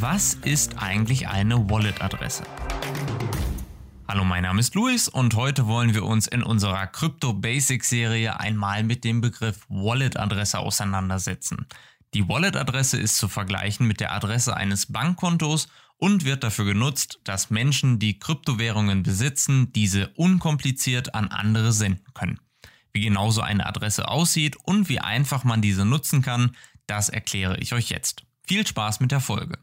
Was ist eigentlich eine Wallet-Adresse? Hallo, mein Name ist Luis und heute wollen wir uns in unserer Crypto Basics Serie einmal mit dem Begriff Wallet-Adresse auseinandersetzen. Die Wallet-Adresse ist zu vergleichen mit der Adresse eines Bankkontos und wird dafür genutzt, dass Menschen, die Kryptowährungen besitzen, diese unkompliziert an andere senden können. Wie genau so eine Adresse aussieht und wie einfach man diese nutzen kann, das erkläre ich euch jetzt. Viel Spaß mit der Folge.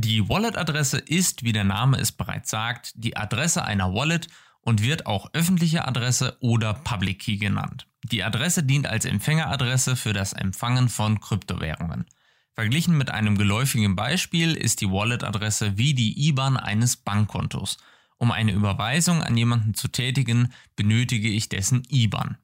Die Wallet-Adresse ist, wie der Name es bereits sagt, die Adresse einer Wallet und wird auch öffentliche Adresse oder Public Key genannt. Die Adresse dient als Empfängeradresse für das Empfangen von Kryptowährungen. Verglichen mit einem geläufigen Beispiel ist die Wallet-Adresse wie die IBAN eines Bankkontos. Um eine Überweisung an jemanden zu tätigen, benötige ich dessen IBAN.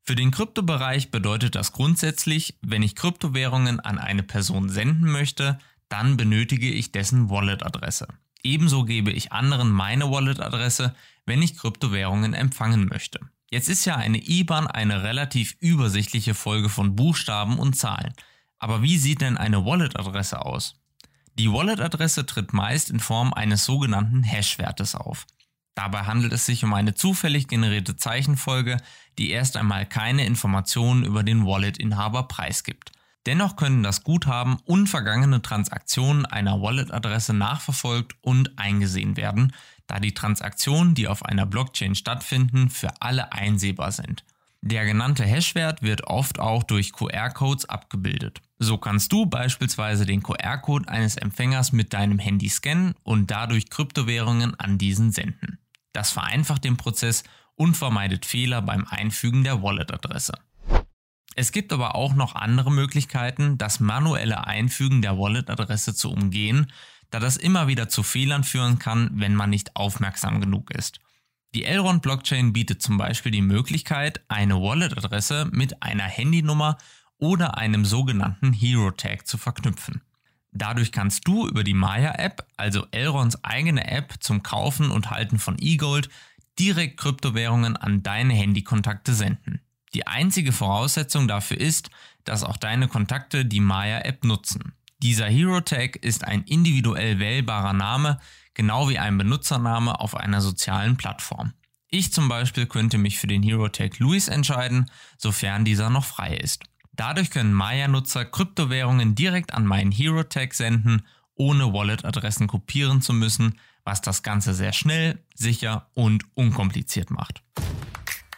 Für den Kryptobereich bedeutet das grundsätzlich, wenn ich Kryptowährungen an eine Person senden möchte, dann benötige ich dessen Wallet-Adresse. Ebenso gebe ich anderen meine Wallet-Adresse, wenn ich Kryptowährungen empfangen möchte. Jetzt ist ja eine IBAN eine relativ übersichtliche Folge von Buchstaben und Zahlen. Aber wie sieht denn eine Wallet-Adresse aus? Die Wallet-Adresse tritt meist in Form eines sogenannten Hash-Wertes auf. Dabei handelt es sich um eine zufällig generierte Zeichenfolge, die erst einmal keine Informationen über den Wallet-Inhaber preisgibt. Dennoch können das Guthaben und vergangene Transaktionen einer Wallet-Adresse nachverfolgt und eingesehen werden, da die Transaktionen, die auf einer Blockchain stattfinden, für alle einsehbar sind. Der genannte Hashwert wird oft auch durch QR-Codes abgebildet. So kannst du beispielsweise den QR-Code eines Empfängers mit deinem Handy scannen und dadurch Kryptowährungen an diesen senden. Das vereinfacht den Prozess und vermeidet Fehler beim Einfügen der Wallet-Adresse. Es gibt aber auch noch andere Möglichkeiten, das manuelle Einfügen der Wallet-Adresse zu umgehen, da das immer wieder zu Fehlern führen kann, wenn man nicht aufmerksam genug ist. Die Elrond Blockchain bietet zum Beispiel die Möglichkeit, eine Wallet-Adresse mit einer Handynummer oder einem sogenannten Hero Tag zu verknüpfen. Dadurch kannst du über die Maya-App, also Elrons eigene App zum Kaufen und Halten von E-Gold, direkt Kryptowährungen an deine Handykontakte senden. Die einzige Voraussetzung dafür ist, dass auch deine Kontakte die Maya-App nutzen. Dieser Hero Tag ist ein individuell wählbarer Name, genau wie ein Benutzername auf einer sozialen Plattform. Ich zum Beispiel könnte mich für den Hero Tag Luis entscheiden, sofern dieser noch frei ist. Dadurch können Maya-Nutzer Kryptowährungen direkt an meinen Hero Tag senden, ohne Wallet-Adressen kopieren zu müssen, was das Ganze sehr schnell, sicher und unkompliziert macht.